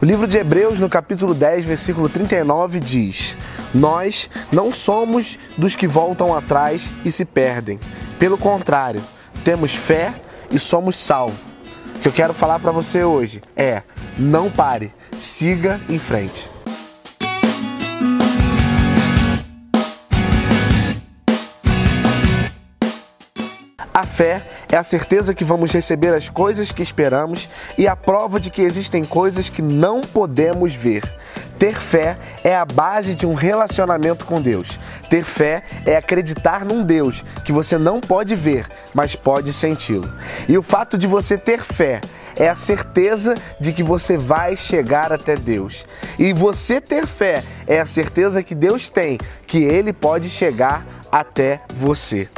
O livro de Hebreus, no capítulo 10, versículo 39, diz: Nós não somos dos que voltam atrás e se perdem. Pelo contrário, temos fé e somos salvos. O que eu quero falar para você hoje é: não pare, siga em frente. A fé é a certeza que vamos receber as coisas que esperamos e a prova de que existem coisas que não podemos ver. Ter fé é a base de um relacionamento com Deus. Ter fé é acreditar num Deus que você não pode ver, mas pode senti-lo. E o fato de você ter fé é a certeza de que você vai chegar até Deus. E você ter fé é a certeza que Deus tem que ele pode chegar até você.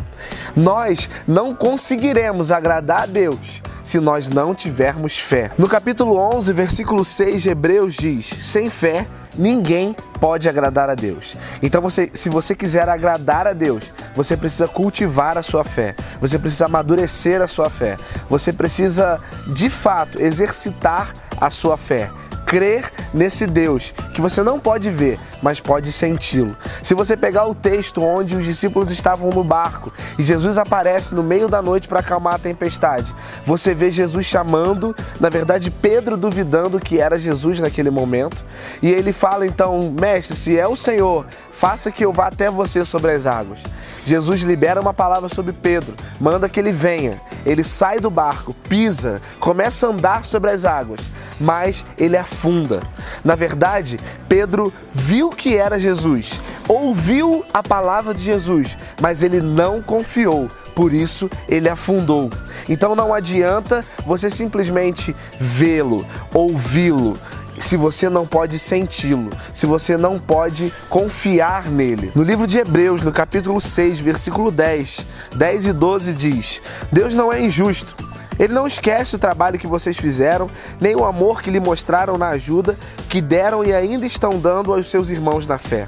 Nós não conseguiremos agradar a Deus se nós não tivermos fé. No capítulo 11, versículo 6 de Hebreus diz: Sem fé, ninguém pode agradar a Deus. Então, você, se você quiser agradar a Deus, você precisa cultivar a sua fé, você precisa amadurecer a sua fé, você precisa de fato exercitar a sua fé crer nesse Deus que você não pode ver, mas pode senti-lo. Se você pegar o texto onde os discípulos estavam no barco e Jesus aparece no meio da noite para acalmar a tempestade, você vê Jesus chamando, na verdade, Pedro duvidando que era Jesus naquele momento, e ele fala então: Mestre, se é o Senhor, faça que eu vá até você sobre as águas. Jesus libera uma palavra sobre Pedro, manda que ele venha. Ele sai do barco, pisa, começa a andar sobre as águas mas ele afunda. Na verdade, Pedro viu que era Jesus, ouviu a palavra de Jesus, mas ele não confiou. Por isso ele afundou. Então não adianta você simplesmente vê-lo, ouvi-lo, se você não pode senti-lo, se você não pode confiar nele. No livro de Hebreus, no capítulo 6, versículo 10, 10 e 12 diz: Deus não é injusto ele não esquece o trabalho que vocês fizeram, nem o amor que lhe mostraram na ajuda que deram e ainda estão dando aos seus irmãos na fé.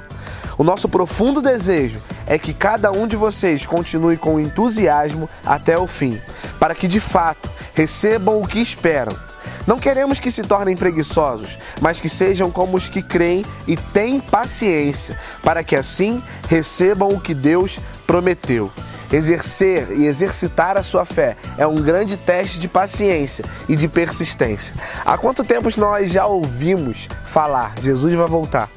O nosso profundo desejo é que cada um de vocês continue com entusiasmo até o fim, para que de fato recebam o que esperam. Não queremos que se tornem preguiçosos, mas que sejam como os que creem e têm paciência, para que assim recebam o que Deus prometeu. Exercer e exercitar a sua fé é um grande teste de paciência e de persistência. Há quanto tempo nós já ouvimos falar Jesus vai voltar?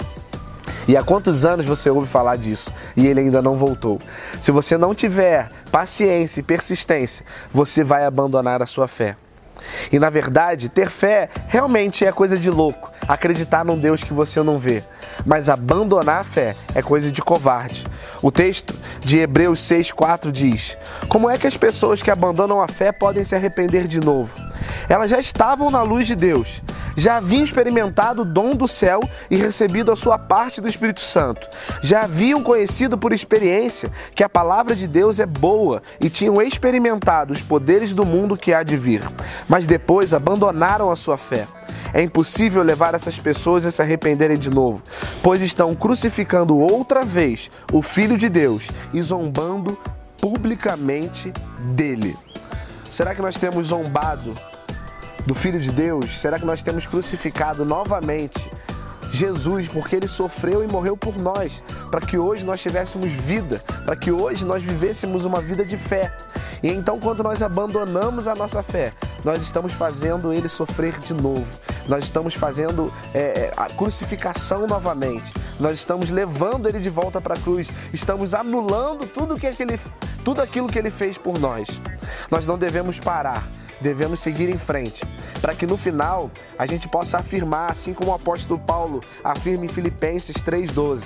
E há quantos anos você ouve falar disso e ele ainda não voltou? Se você não tiver paciência e persistência, você vai abandonar a sua fé. E na verdade, ter fé realmente é coisa de louco, acreditar num Deus que você não vê. Mas abandonar a fé é coisa de covarde. O texto de Hebreus 6,4 diz: Como é que as pessoas que abandonam a fé podem se arrepender de novo? Elas já estavam na luz de Deus, já haviam experimentado o dom do céu e recebido a sua parte do Espírito Santo. Já haviam conhecido por experiência que a palavra de Deus é boa e tinham experimentado os poderes do mundo que há de vir. Mas depois abandonaram a sua fé. É impossível levar essas pessoas a se arrependerem de novo, pois estão crucificando outra vez o Filho de Deus e zombando publicamente dele. Será que nós temos zombado do Filho de Deus? Será que nós temos crucificado novamente Jesus, porque ele sofreu e morreu por nós, para que hoje nós tivéssemos vida, para que hoje nós vivêssemos uma vida de fé. E então, quando nós abandonamos a nossa fé, nós estamos fazendo ele sofrer de novo. Nós estamos fazendo é, é a crucificação novamente. Nós estamos levando ele de volta para a cruz. Estamos anulando tudo, que aquele, tudo aquilo que ele fez por nós. Nós não devemos parar devemos seguir em frente, para que no final a gente possa afirmar, assim como o apóstolo Paulo afirma em Filipenses 3,12: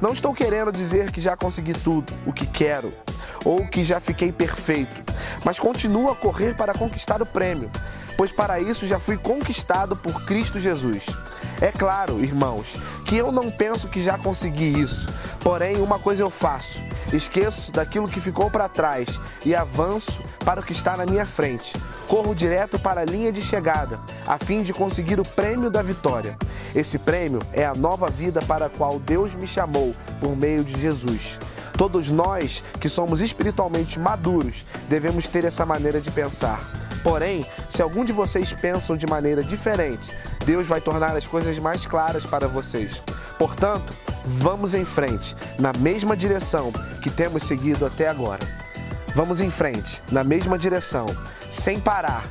Não estou querendo dizer que já consegui tudo o que quero ou que já fiquei perfeito, mas continuo a correr para conquistar o prêmio, pois para isso já fui conquistado por Cristo Jesus. É claro, irmãos, que eu não penso que já consegui isso, porém uma coisa eu faço Esqueço daquilo que ficou para trás e avanço para o que está na minha frente. Corro direto para a linha de chegada, a fim de conseguir o prêmio da vitória. Esse prêmio é a nova vida para a qual Deus me chamou por meio de Jesus. Todos nós que somos espiritualmente maduros devemos ter essa maneira de pensar. Porém, se algum de vocês pensam de maneira diferente, Deus vai tornar as coisas mais claras para vocês. Portanto, vamos em frente, na mesma direção que temos seguido até agora. Vamos em frente, na mesma direção, sem parar.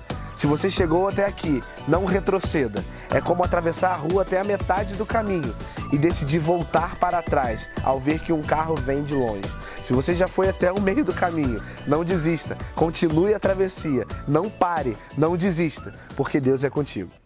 Se você chegou até aqui, não retroceda. É como atravessar a rua até a metade do caminho e decidir voltar para trás ao ver que um carro vem de longe. Se você já foi até o meio do caminho, não desista. Continue a travessia. Não pare, não desista, porque Deus é contigo.